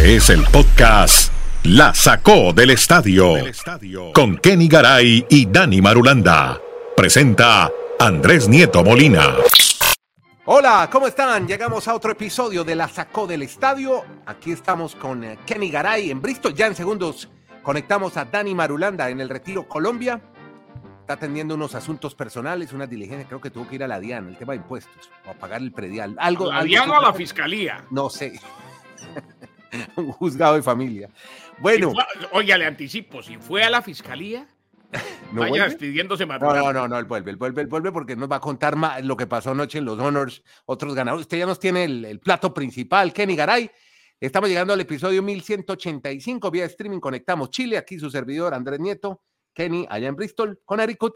Este es el podcast La Sacó del Estadio con Kenny Garay y Dani Marulanda. Presenta Andrés Nieto Molina. Hola, ¿cómo están? Llegamos a otro episodio de La Sacó del Estadio. Aquí estamos con eh, Kenny Garay en Bristol. Ya en segundos conectamos a Dani Marulanda en el Retiro Colombia. Está atendiendo unos asuntos personales, una diligencia. Creo que tuvo que ir a la DIAN, el tema de impuestos, o a pagar el predial. Algo, ¿La algo DIAN o a la fiscalía? No sé. Un juzgado de familia. Bueno, Si fue- oiga, le anticipo, si fue a la fiscalía, ¿no vaya despidiéndose más No, no, no, no, él vuelve, él vuelve, él vuelve porque nos va a contar más lo que pasó anoche en los Honors, otros ganadores. Usted ya nos tiene el, el plato principal, Kenny Garay. Estamos llegando al episodio 1185 vía streaming. Conectamos Chile, aquí su servidor Andrés Nieto, Kenny allá en Bristol, Connecticut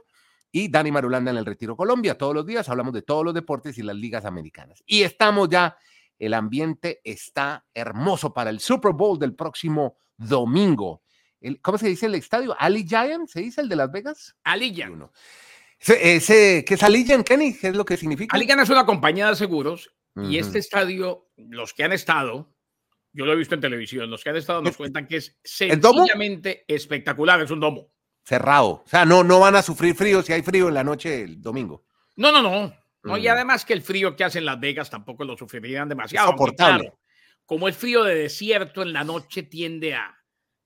y Dani Marulanda en el Retiro Colombia. Todos los días hablamos de todos los deportes y las ligas americanas. Y estamos ya, el ambiente está hermoso para el Super Bowl del próximo domingo. El- ¿Cómo se dice el estadio? ¿Ali Giant? ¿Se dice el de Las Vegas? Uno. Ese, ¿Qué es Allianz, Kenny? ¿Qué es lo que significa? Alillan es una compañía de seguros y este estadio, los que han estado, yo lo he visto en televisión, los que han estado nos ¿Es- cuentan que es sencillamente espectacular, es un domo. Cerrado. O sea, no, no van a sufrir frío si hay frío en la noche el domingo. No, no, no. No y además que el frío que hace en Las Vegas tampoco lo sufrirían demasiado. soportable. claro, como el frío de desierto en la noche tiende a,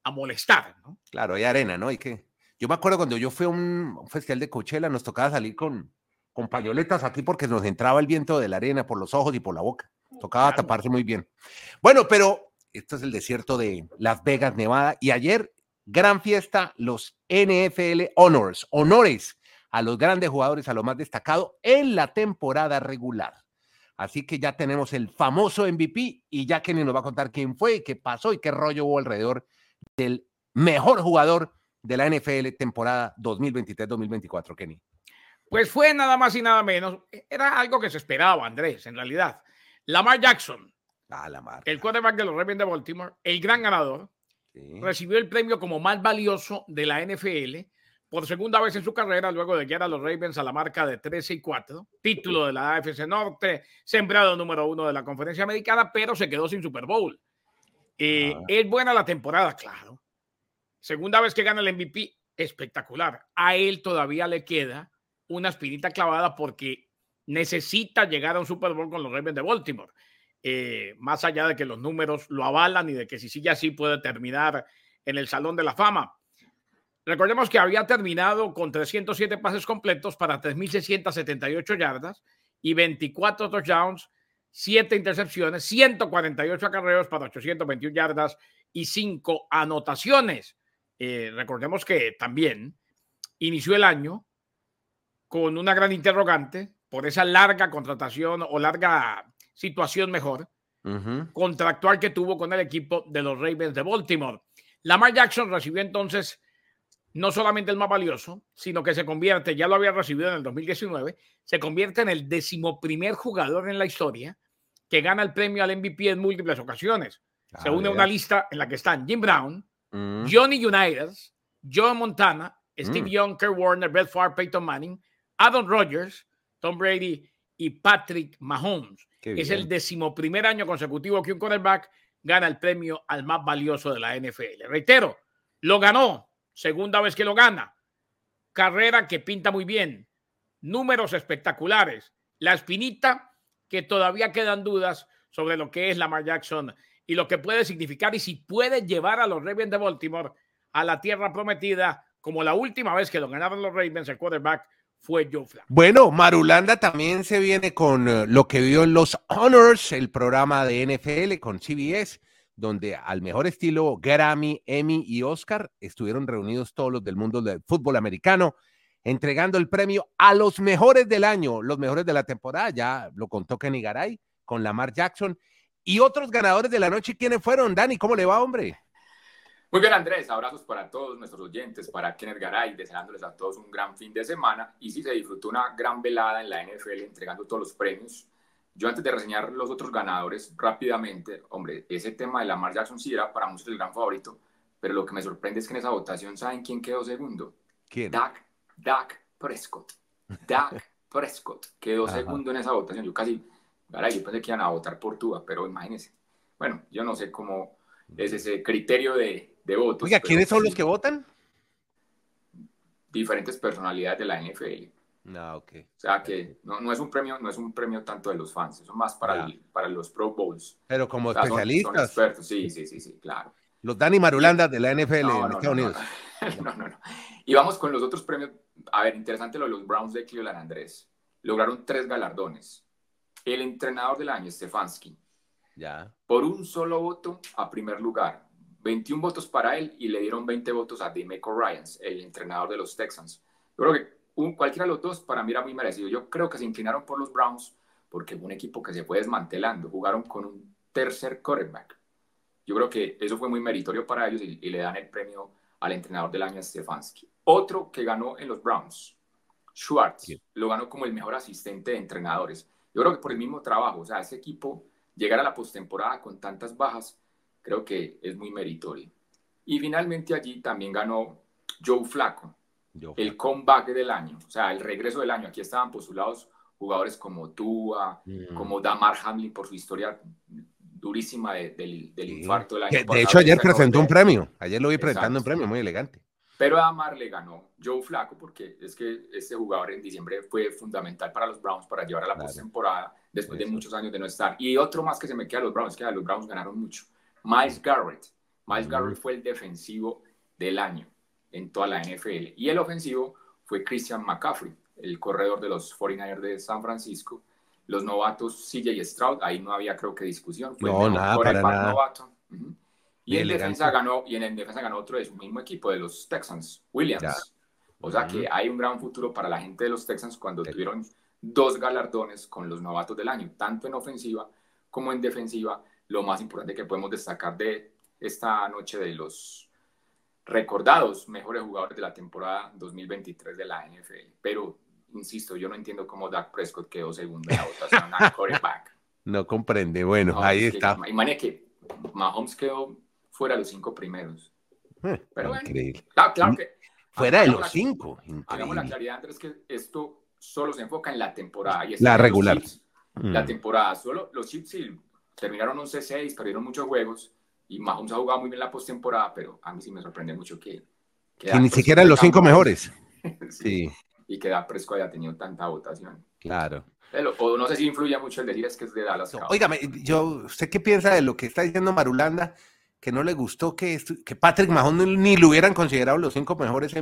a molestar, ¿no? Claro, hay arena, ¿no? Hay que... Yo me acuerdo cuando yo fui a un, un festival de Coachella, nos tocaba salir con, con pañoletas aquí porque nos entraba el viento de la arena por los ojos y por la boca. Tocaba Claro. taparse muy bien. Bueno, pero esto es el desierto de Las Vegas, Nevada. Y ayer, gran fiesta, los NFL Honors, honores a los grandes jugadores, a lo más destacado en la temporada regular. Así que ya tenemos el famoso MVP y ya Kenny nos va a contar quién fue y qué pasó y qué rollo hubo alrededor del mejor jugador de la NFL temporada 2023-2024, Kenny. Pues fue nada más y nada menos. Era algo que se esperaba, Andrés, en realidad. Lamar Jackson, Ah, el quarterback de los Ravens de Baltimore, el gran ganador, Sí. recibió el premio como más valioso de la NFL por segunda vez en su carrera, luego de guiar a los Ravens a la marca de 13 y 4, título de la AFC Norte, sembrado número uno de la conferencia americana, pero se quedó sin Super Bowl. Eh, Ah. Es buena la temporada, claro. Segunda vez que gana el MVP, espectacular. A él todavía le queda una espinita clavada porque necesita llegar a un Super Bowl con los Ravens de Baltimore. Eh, más allá de que los números lo avalan y de que si sigue así puede terminar en el Salón de la Fama. Recordemos que había terminado con 307 pases completos para 3.678 yardas y 24 touchdowns, 7 intercepciones, 148 acarreos para 821 yardas y 5 anotaciones. Eh, recordemos que también inició el año con una gran interrogante por esa larga contratación o larga situación mejor contractual que tuvo con el equipo de los Ravens de Baltimore. Lamar Jackson recibió entonces no solamente el más valioso, sino que se convierte, ya lo había recibido en el 2019, se convierte en el decimoprimer jugador en la historia que gana el premio al MVP en múltiples ocasiones. Se une a una lista en la que están Jim Brown, Mm. Johnny Unitas, Joe Montana, Steve Mm. Young, Kurt Warner, Brett Favre, Peyton Manning, Adam Rodgers, Tom Brady y Patrick Mahomes. Es el decimoprimer año consecutivo que un quarterback gana el premio al más valioso de la NFL. Reitero, lo ganó, segunda vez que lo gana. Carrera que pinta muy bien, números espectaculares, la espinita que todavía quedan dudas sobre lo que es Lamar Jackson y lo que puede significar y si puede llevar a los Ravens de Baltimore a la tierra prometida, como la última vez que lo ganaron los Ravens, el quarterback fue Joe Flacco. Bueno, Marulanda también se viene con eh, lo que vio en los Honors, el programa de NFL con CBS, donde al mejor estilo Grammy, Emmy y Oscar estuvieron reunidos todos los del mundo del fútbol americano, entregando el premio a los mejores del año, los mejores de la temporada. Ya lo contó Kenny Garay con Lamar Jackson y otros ganadores de la noche. ¿Quiénes fueron? Dani, ¿cómo le va, hombre? Muy bien, Andrés. Abrazos para todos nuestros oyentes, para Kenneth Garay, deseándoles a todos un gran fin de semana. Y sí, se disfrutó una gran velada en la NFL entregando todos los premios. Yo antes de reseñar los otros ganadores rápidamente, hombre, ese tema de Lamar Jackson sí era para muchos el gran favorito, pero lo que me sorprende es que en esa votación, ¿saben quién quedó segundo? ¿Quién? Dak, Dak Prescott. Dak Prescott quedó Ajá. segundo en esa votación. Yo casi, Garay, yo pensé que iban a votar por Tua, pero imagínense. Bueno, yo no sé cómo es ese criterio de, de votos. Oiga, ¿quiénes son los que votan? Diferentes personalidades de la NFL. No, ok. O sea que no, no es un premio, no es un premio tanto de los fans, eso más para, el- para los Pro Bowls. Pero como O sea, son- son especialistas, expertos, sí, sí, sí, sí, claro. los Dani Marulanda de la NFL No, en no, Estados no, Unidos. No, no, no. Y vamos con los otros premios. A ver, interesante lo de los Browns de Cleveland, Andrés. Lograron tres galardones. El entrenador del año, Stefanski, Ya. por un solo voto a primer lugar. 21 votos para él y le dieron 20 votos a Demeco Ryans, el entrenador de los Texans. Yo creo que un- cualquiera de los dos para mí era muy merecido. Yo creo que se inclinaron por los Browns porque fue un equipo que se fue desmantelando. Jugaron con un tercer quarterback. Yo creo que eso fue muy meritorio para ellos y, y le dan el premio al entrenador del año, Stefanski. Otro que ganó en los Browns, Schwartz, Sí. lo ganó como el mejor asistente de entrenadores. Yo creo que por el mismo trabajo, o sea, ese equipo llegar a la postemporada con tantas bajas, creo que es muy meritorio. Y finalmente allí también ganó Joe Flaco, Yo. el comeback del año, o sea, el regreso del año. Aquí estaban postulados jugadores como Tua, Mm. como Damar Hamlin por su historia durísima de- del, infarto del año Que, de pasado, hecho, ayer presentó un premio. Ayer lo vi presentando Exacto. un premio muy elegante. Pero a Damar le ganó Joe Flaco porque es que este jugador en diciembre fue fundamental para los Browns para llevar a la Claro. postemporada después de muchos años de no estar. Y otro más que se me queda a los Browns, que a los Browns ganaron mucho. Miles Garrett. Miles Mm. Garrett fue el defensivo del año en toda la NFL. Y el ofensivo fue Christian McCaffrey, el corredor de los 49ers de San Francisco. Los novatos CJ Stroud, ahí no había creo que discusión. Fue el No, mejor nada, para nada. novato. Y en defensa ganó, y en el defensa ganó otro de su mismo equipo, de los Texans, Williams. Ya. O sea que hay un gran futuro para la gente de los Texans cuando Sí. tuvieron dos galardones con los novatos del año, tanto en ofensiva como en defensiva. Lo más importante que podemos destacar de esta noche de los recordados mejores jugadores de la temporada 2023 de la NFL. Pero, insisto, yo no entiendo cómo Dak Prescott quedó segundo en la votación a quarterback. No comprende. Bueno, No, ahí es que, está. Imagínate que Mahomes quedó fuera de los cinco primeros. Eh, Pero bueno, Increíble. Claro, claro que. Fuera de los la- cinco. Hagamos la claridad, Andrés, que esto solo se enfoca en la temporada. Y La regular. Chiefs, La Mm. temporada. Solo los Chiefs sí terminaron 11-6, perdieron muchos juegos. Y Mahomes ha jugado muy bien la postemporada, pero a mí sí me sorprende mucho que. Que ni Prescott siquiera los tenga cinco mejores. sí, Sí, Y que Dak Prescott haya tenido tanta votación. claro. Pero- O no sé si influye mucho el decir es que es de Dallas. Óigame, yo, ¿usted qué piensa de lo que está diciendo Marulanda? Que no le gustó que, que Patrick Mahomes ni lo hubieran considerado los cinco mejores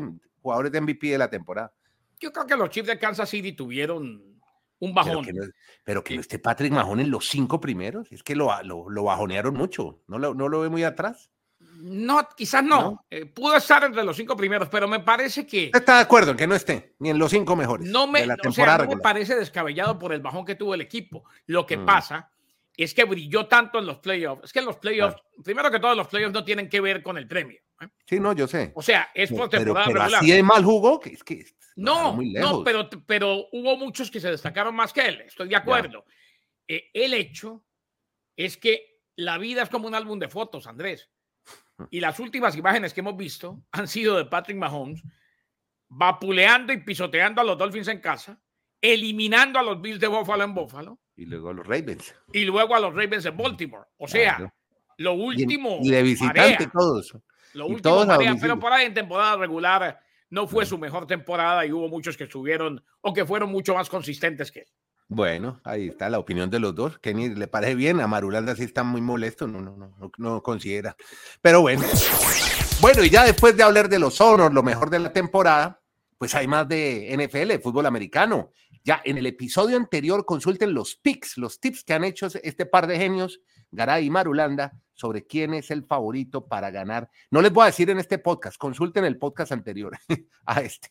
jugadores de MVP de la temporada. Yo creo que los Chiefs de Kansas City tuvieron un Pero bajón. que, no, pero que no esté Patrick Mahomes en los cinco primeros. Es que lo, lo, lo bajonearon mucho. ¿No lo, no lo ve muy atrás? No, quizás no. ¿No? Eh, pudo estar entre los cinco primeros, pero me parece que ¿Usted está de acuerdo en que no esté ni en los cinco mejores no me, de la o sea, no me parece descabellado por el bajón que tuvo el equipo. Lo que Mm. pasa es que brilló tanto en los playoffs. Es que en los playoffs, primero que todo, los playoffs no tienen que ver con el premio. ¿eh? Sí, no, yo sé. O sea, es por pero, temporada pero regular. así de mal jugó que es que No, no, pero, pero hubo muchos que se destacaron más que él. Estoy de acuerdo. Eh, el hecho es que la vida es como un álbum de fotos, Andrés. Y las últimas imágenes que hemos visto han sido de Patrick Mahomes vapuleando y pisoteando a los Dolphins en casa, eliminando a los Bills de Buffalo en Buffalo Y luego los Ravens. y luego a los Ravens en Baltimore. O sea, Claro. lo último. y de visitante marea. todos. Lo Y último todos a marea, pero por ahí en temporada regular no fue su mejor temporada y hubo muchos que estuvieron o que fueron mucho más consistentes que él. Bueno, ahí está la opinión de los dos. Kenny le parece bien, a Marulanda sí está muy molesto, no, no, no, no, no considera. Pero bueno. Bueno, y ya después de hablar de los honors, lo mejor de la temporada, pues hay más de NFL, fútbol americano. Ya en el episodio anterior consulten los picks, los tips que han hecho este par de genios, Garay y Marulanda, sobre quién es el favorito para ganar. No les voy a decir en este podcast, consulten el podcast anterior a este,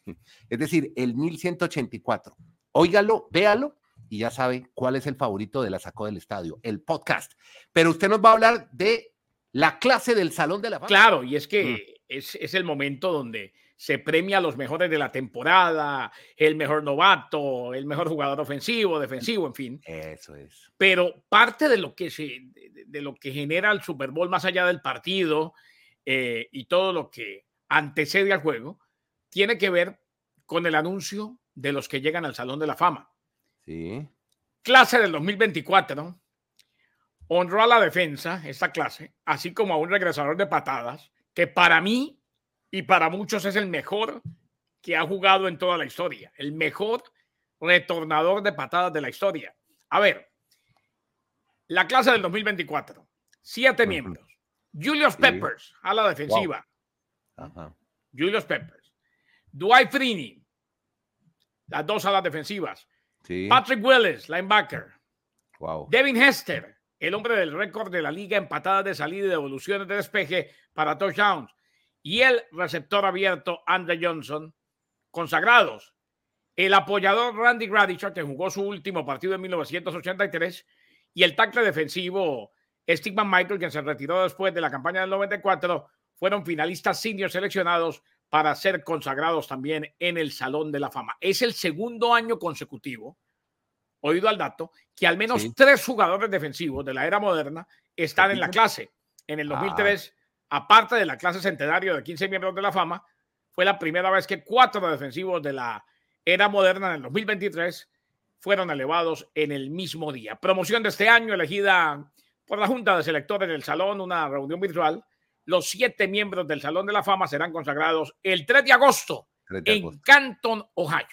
es decir, el 1184. Óigalo, véalo y ya sabe cuál es el favorito de la sacó del estadio, el podcast. Pero usted nos va a hablar de la clase del Salón de la Fama. Claro, y es que Mm. es, es el momento donde se premia a los mejores de la temporada, el mejor novato, el mejor jugador ofensivo, defensivo, en fin. Eso es. Pero parte de lo que se, de, de lo que genera el Super Bowl más allá del partido eh, y todo lo que antecede al juego tiene que ver con el anuncio de los que llegan al Salón de la Fama. Sí. Clase del 2024, ¿no? honró a la defensa, esta clase, así como a un regresador de patadas, que para mí y para muchos es el mejor que ha jugado en toda la historia, el mejor retornador de patadas de la historia. A ver, la clase del 2024, siete miembros. Julius Peppers a la defensiva. Julius Peppers. Dwight Freeney, las dos alas defensivas. Patrick Willis, linebacker. Devin Hester, el hombre del récord de la liga en patadas de salida y devoluciones de despeje para touchdowns. Y el receptor abierto, Andre Johnson, consagrados. El apoyador Randy Gradishar, que jugó su último partido en 1983, y el tackle defensivo Stigman Michael, quien se retiró después de la campaña del 94, fueron finalistas senior seleccionados para ser consagrados también en el Salón de la Fama. Es el segundo año consecutivo, oído al dato, que al menos tres jugadores defensivos de la era moderna están en la clase. En el 2003, ah. Aparte de la clase centenario de 15 miembros de la fama, fue la primera vez que cuatro defensivos de la era moderna en el 2023 fueron elevados en el mismo día. Promoción de este año elegida por la Junta de Selectores del Salón, una reunión virtual. Los siete miembros del Salón de la Fama serán consagrados el 3 de agosto, en Canton, Ohio.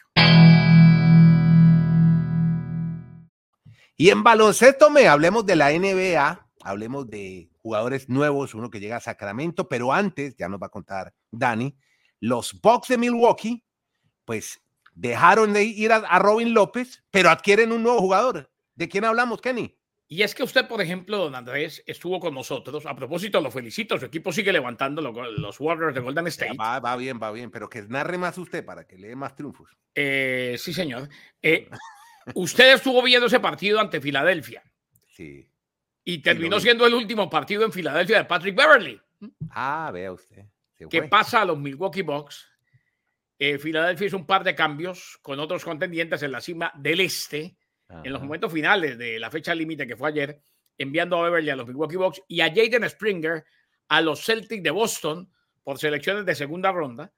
Y en baloncesto me hablemos de la NBA, hablemos de jugadores nuevos, uno que llega a Sacramento, pero antes, ya nos va a contar Dani, los Bucks de Milwaukee, pues dejaron de ir a, Robin López, pero adquieren un nuevo jugador. ¿De quién hablamos, Kenny? Y es que usted, por ejemplo, don Andrés, estuvo con nosotros. A propósito, lo felicito. Su equipo sigue levantando los, Warriors de Golden State. Va, va, bien, va bien, pero que narre más usted para que le dé más triunfos. Eh, sí, señor. Eh, usted estuvo viendo ese partido ante Filadelfia. Sí. Y terminó siendo el último partido en Filadelfia de Patrick Beverly. Ah, vea usted. ¿Qué pasa a los Milwaukee Bucks? Eh, Filadelfia hizo un par de cambios con otros contendientes en la cima del este en los momentos finales de la fecha límite que fue ayer, enviando a Beverly a los Milwaukee Bucks y a Jaden Springer a los Celtics de Boston por selecciones de segunda ronda.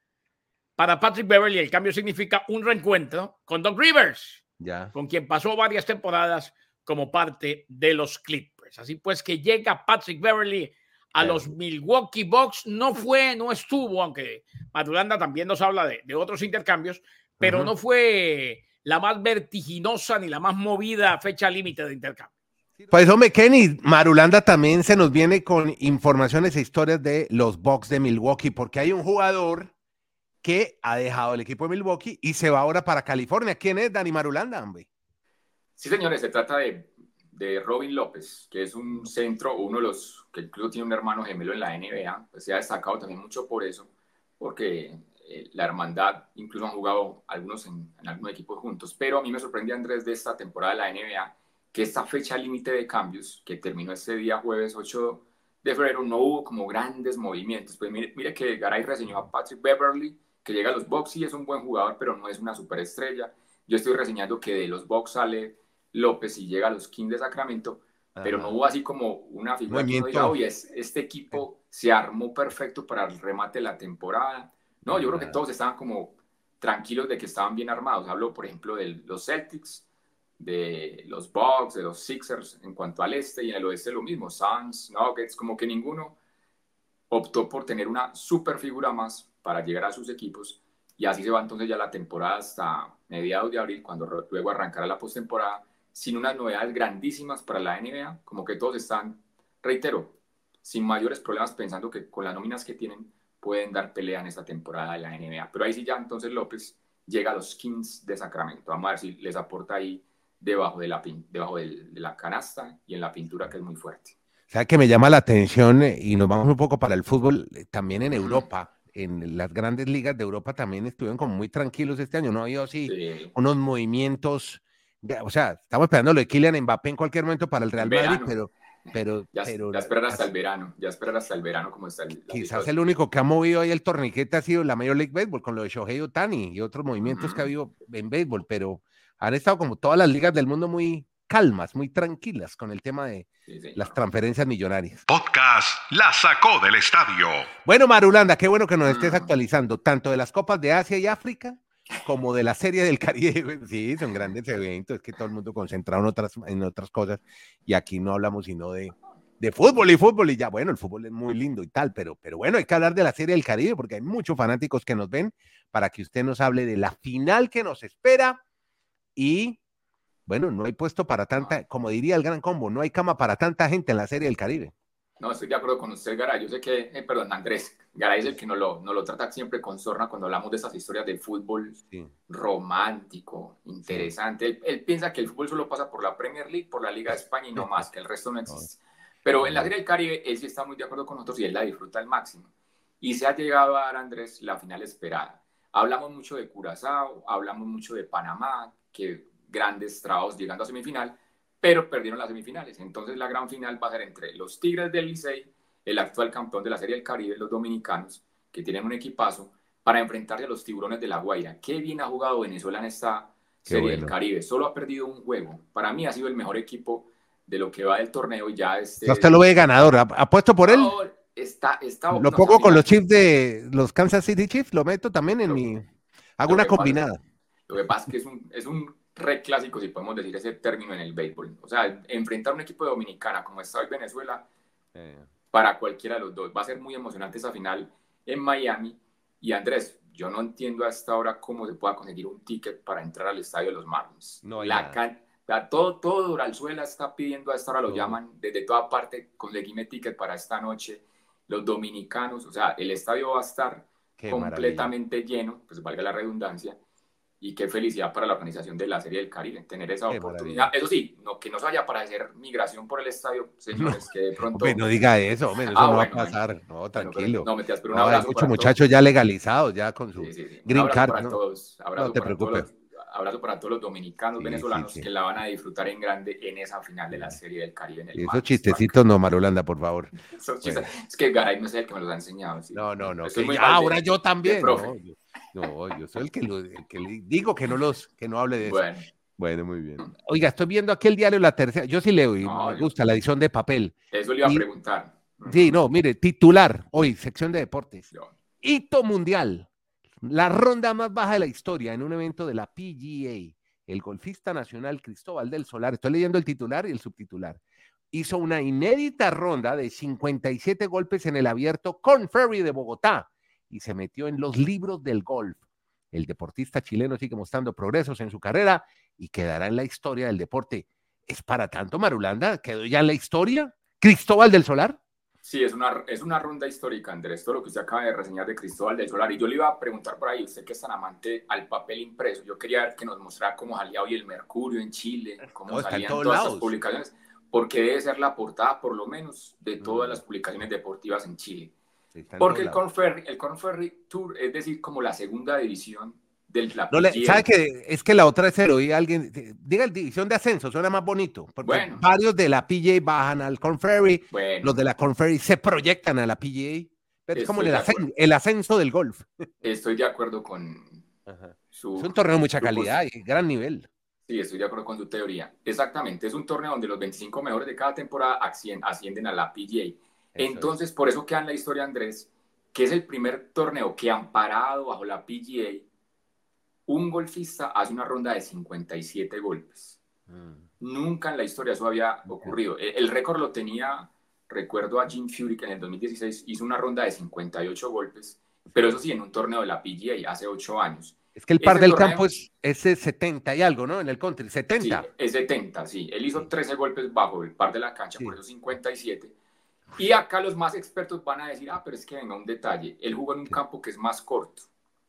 Para Patrick Beverly el cambio significa un reencuentro con Doc Rivers, con quien pasó varias temporadas como parte de los Clippers. Así pues que llega Patrick Beverly a los Milwaukee Bucks. No fue, no estuvo, aunque Maduranda también nos habla de, otros intercambios, pero no fue la más vertiginosa ni la más movida fecha límite de intercambio. Pues hombre, Kenny, Marulanda también se nos viene con informaciones e historias de los Bucks de Milwaukee, porque hay un jugador que ha dejado el equipo de Milwaukee y se va ahora para California. ¿Quién es Dani Marulanda, hombre? Sí, señores, se trata de, Robin López, que es un centro, uno de los que incluso tiene un hermano gemelo en la NBA, pues se ha destacado también mucho por eso, porque eh, la hermandad, incluso han jugado algunos en, algunos equipos juntos, pero a mí me sorprende, Andrés, de esta temporada de la NBA, que esta fecha límite de cambios, que terminó este día jueves 8 de febrero, no hubo como grandes movimientos. Pues mire, mire que Garay reseñó a Patrick Beverly, que llega a los Bucks y es un buen jugador, pero no es una superestrella. Yo estoy reseñando que de los Bucks sale López y llega a los Kings de Sacramento, pero no hubo así como una figura que no diga, oye, este equipo se armó perfecto para el remate de la temporada. No, yo creo que todos estaban como tranquilos de que estaban bien armados. Hablo, por ejemplo, de los Celtics, de los Bucks, de los Sixers en cuanto al este y en el oeste lo mismo, Suns, Nuggets, como que ninguno optó por tener una super figura más para llegar a sus equipos. Y así se va entonces ya la temporada hasta mediados de abril, cuando luego arrancará la postemporada, sin unas novedades grandísimas para la NBA, como que todos están, reitero, sin mayores problemas pensando que con las nóminas que tienen pueden dar pelea en esta temporada de la NBA. Pero ahí sí ya entonces López llega a los Kings de Sacramento. Vamos a ver si les aporta ahí debajo de la, debajo de la canasta y en la pintura que es muy fuerte. O sea que me llama la atención y nos vamos un poco para el fútbol también en Europa. En las grandes ligas de Europa también estuvieron como muy tranquilos este año. No ha habido así unos movimientos. O sea, estamos esperando lo de Kylian Mbappé en cualquier momento para el Real Madrid, pero pero, ya, pero, ya esperar hasta el verano, ya esperar hasta el verano como está el, Quizás el único que ha movido ahí el torniquete ha sido la Major League Baseball con lo de Shohei Otani y otros movimientos que ha habido en béisbol, pero han estado como todas las ligas del mundo muy calmas, muy tranquilas con el tema de las transferencias millonarias. Podcast La sacó del estadio. Bueno, Marulanda, qué bueno que nos estés actualizando tanto de las copas de Asia y África como de la Serie del Caribe. Sí, son grandes eventos, es que todo el mundo concentrado en otras, en otras cosas y aquí no hablamos sino de, de fútbol y fútbol y ya, bueno, el fútbol es muy lindo y tal, pero, pero bueno, hay que hablar de la Serie del Caribe porque hay muchos fanáticos que nos ven para que usted nos hable de la final que nos espera y bueno, no hay puesto para tanta, como diría el gran combo, no hay cama para tanta gente en la Serie del Caribe. No, estoy de acuerdo con usted, Garay. Yo sé que, eh, perdón, Andrés, Garay es el que nos lo, no lo trata siempre con sorna cuando hablamos de esas historias del fútbol romántico, interesante. Él, piensa que el fútbol solo pasa por la Premier League, por la Liga de España y no más, que el resto no existe. Pero en la Serie del Caribe, él sí está muy de acuerdo con nosotros y él la disfruta al máximo. Y se ha llegado a dar, Andrés, la final esperada. Hablamos mucho de Curazao, hablamos mucho de Panamá, que grandes trabajos llegando a semifinal, pero perdieron las semifinales. Entonces la gran final va a ser entre los Tigres del Licey, el actual campeón de la Serie del Caribe, los dominicanos, que tienen un equipazo, para enfrentarse a los tiburones de la Guaira. Qué bien ha jugado Venezuela en esta Serie del Caribe. Solo ha perdido un juego. Para mí ha sido el mejor equipo de lo que va del torneo y ya este... Usted lo ve ganador. ¿Apuesto por él? está, está, lo pongo con los Chiefs de los Kansas City Chiefs, lo meto también en mi... Hago una combinada. lo que pasa es que es un, es un re clásico, si podemos decir ese término en el béisbol. O sea, enfrentar un equipo de Dominicana como está hoy Venezuela, para cualquiera de los dos, va a ser muy emocionante esa final en Miami. Y Andrés, yo no entiendo hasta ahora cómo se pueda conseguir un ticket para entrar al estadio de los Marlins. No la todo, todo Duralzuela está pidiendo a esta hora, lo llaman desde toda parte, conseguime ticket para esta noche. Los dominicanos, o sea, el estadio va a estar completamente lleno, pues valga la redundancia y qué felicidad para la organización de la Serie del Caribe tener esa oportunidad. Eso sí, no, que no se vaya para hacer migración por el estadio, señores, que de pronto... no diga eso, hombre, eso ah, no va a pasar, no, tranquilo. no, me pero un abrazo hay muchos muchachos ya legalizados, ya con su green card. Para todos, abrazo no te preocupes. Abrazo para todos los dominicanos, venezolanos que la van a disfrutar en grande en esa final de la Serie del Caribe. En el esos chistecitos no, Marolanda, por favor. Es que Garay no sé el que me los ha enseñado. No, no, no. ahora yo también. No, yo soy el que, le digo que no los, que no hable de eso. Bueno. muy bien. Oiga, estoy viendo aquí el diario La Tercera. Yo sí leo y me gusta la edición de papel. Eso le iba a preguntar. Sí, no, mire, titular hoy, sección de deportes. Hito mundial. La ronda más baja de la historia en un evento de la PGA. El golfista nacional Cristóbal del Solar. Estoy leyendo el titular y el subtitular. Hizo una inédita ronda de 57 golpes en el abierto con Ferry de Bogotá y se metió en los libros del golf. El deportista chileno sigue mostrando progresos en su carrera y quedará en la historia del deporte. ¿Es para tanto, Marulanda? ¿Quedó ya en la historia? ¿Cristóbal del Solar? Sí, es una, es una ronda histórica, Andrés, todo lo que usted acaba de reseñar de Cristóbal del Solar. Y yo le iba a preguntar por ahí, usted que es tan amante al papel impreso, yo quería ver que nos mostrara cómo salía hoy el Mercurio en Chile, cómo salían todas las publicaciones, porque debe ser la portada, por lo menos, de todas mm. las publicaciones deportivas en Chile. Porque el Conferry, el Conferry Tour es decir, como la segunda división del la no ¿Sabe que es que la otra es cero? Y alguien, diga división de ascenso, suena más bonito. Porque varios de la PGA bajan al Conferry, los de la Conferry se proyectan a la PGA. Es como el, ascenso, del golf. Estoy de acuerdo con su. Es un torneo de mucha calidad y gran nivel. Sí, estoy de acuerdo con su teoría. Exactamente, es un torneo donde los 25 mejores de cada temporada ascienden a la PGA. Entonces, por eso queda en la historia, Andrés, que es el primer torneo que amparado bajo la PGA, un golfista hace una ronda de 57 golpes. Mm. Nunca en la historia eso había ocurrido. E, el, récord lo tenía, recuerdo a Jim Fury, que en el 2016 hizo una ronda de 58 golpes, pero eso sí, en un torneo de la PGA hace 8 años. Es que el par del campo es ese 70 y algo, ¿no? En el country, 70. Sí, es 70, sí. Él hizo 13 golpes bajo el par de la cancha, por eso 57. Y acá los más expertos van a decir, ah, pero es que venga un detalle, él jugó en un campo que es más corto,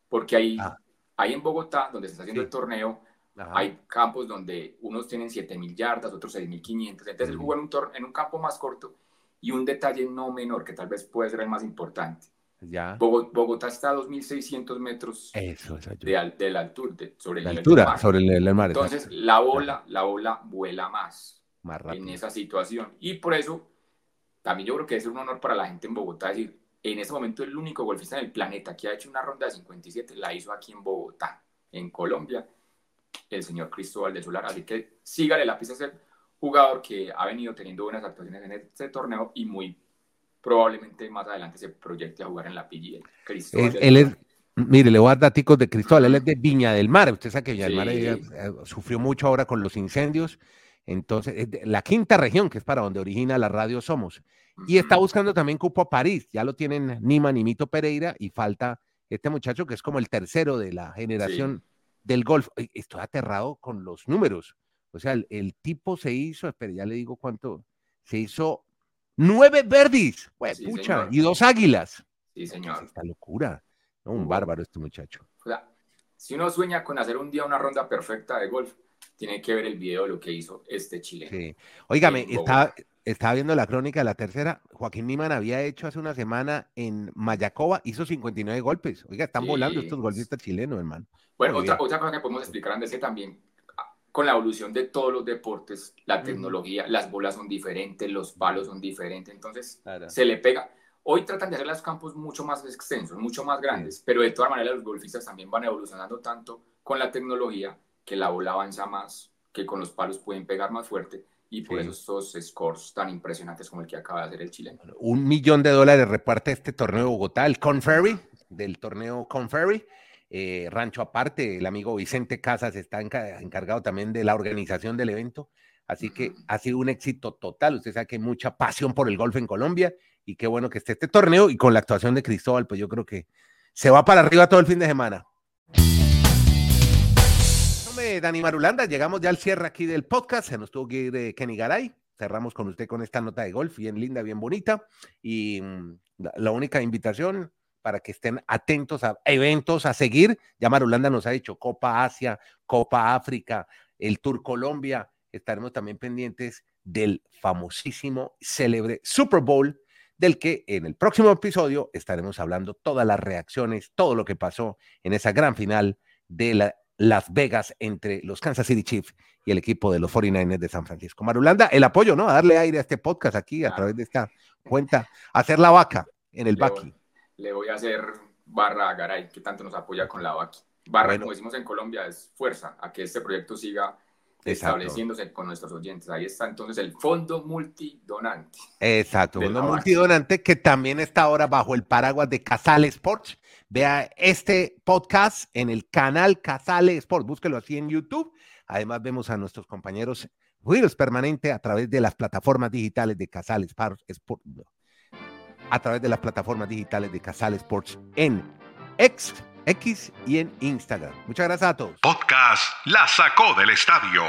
porque ahí, ah. Ahí en Bogotá, donde se está haciendo el torneo, hay campos donde unos tienen 7.000 yardas, otros 6.500, entonces él jugó en un, en un campo más corto y un detalle no menor, que tal vez puede ser el más importante. Ya. Bogotá está a 2.600 metros Eso, de, de, la altura, sobre la altura, sobre el, mar. Entonces, la bola, la bola vuela más, más en esa situación. Y por eso también yo creo que es un honor para la gente en Bogotá decir, en ese momento el único golfista en el planeta que ha hecho una ronda de 57 la hizo aquí en Bogotá, en Colombia, el señor Cristóbal de Solar. Así que sígale la pista a ser jugador que ha venido teniendo buenas actuaciones en este torneo y muy probablemente más adelante se proyecte a jugar en la PGA. Él, él, es, Mire, le voy a dar datos de Cristóbal, él es de Viña del Mar, usted sabe que Viña del Mar eh, sufrió mucho ahora con los incendios, entonces, la quinta región, que es para donde origina la radio Somos, y está buscando también cupo a París, ya lo tienen Nima Nimito Pereira y falta este muchacho que es como el tercero de la generación del golf. Estoy aterrado con los números, o sea, el, tipo se hizo, espere, ya le digo cuánto, se hizo nueve verdis, pues, pucha, y dos águilas. Sí, señor. esta locura. Un bárbaro este muchacho. si uno sueña con hacer un día una ronda perfecta de golf, tiene que ver el video de lo que hizo este chileno. Sí. Óigame, estaba, estaba viendo la crónica de la tercera. Joaquín Niman había hecho hace una semana en Mayacoba, hizo 59 golpes. Oiga, están volando estos golfistas chilenos, hermano. Bueno, otra, otra, cosa que podemos explicar, Andrés, que también ah, con la evolución de todos los deportes, la tecnología, las bolas son diferentes, los palos son diferentes, entonces se le pega. Hoy tratan de hacer los campos mucho más extensos, mucho más grandes, pero de todas maneras los golfistas también van evolucionando tanto con la tecnología que la bola avanza más, que con los palos pueden pegar más fuerte y por eso estos scores tan impresionantes como el que acaba de hacer el chileno. Un millón de dólares reparte este torneo de Bogotá, el Conferry, del torneo Conferry. Eh, rancho aparte, el amigo Vicente Casas está encargado también de la organización del evento. Así que ha sido un éxito total. Usted sabe que hay mucha pasión por el golf en Colombia y qué bueno que esté este torneo y con la actuación de Cristóbal, pues yo creo que se va para arriba todo el fin de semana. Dani Marulanda, llegamos ya al cierre aquí del podcast, se nos tuvo que ir de Kenny Garay, cerramos con usted con esta nota de golf, bien linda, bien bonita, y mm, la única invitación para que estén atentos a eventos a seguir, ya Marulanda nos ha dicho Copa Asia, Copa África, el Tour Colombia, estaremos también pendientes del famosísimo, célebre Super Bowl del que en el próximo episodio estaremos hablando todas las reacciones, todo lo que pasó en esa gran final de Las Vegas entre los Kansas City Chiefs y el equipo de los 49ers de San Francisco. Marulanda, el apoyo, ¿no? A darle aire a este podcast aquí a través de esta cuenta, hacer la vaca en el Baki. Le voy a hacer barra a Garay, que tanto nos apoya con la Baki. Barra, como decimos en Colombia, es fuerza a que este proyecto siga estableciéndose con nuestros oyentes. Ahí está entonces el Fondo Multidonante. Exacto, Fondo Multidonante que también está ahora bajo el paraguas de Casale Sports. Vea este podcast en el canal Casale Sports, búsquelo así en YouTube. Además vemos a nuestros compañeros Wheels Permanente a través de las plataformas digitales de Casale Sports, a través de las plataformas digitales de Casale Sports en X X y en Instagram. Muchas gracias a todos. Podcast La Sacó del Estadio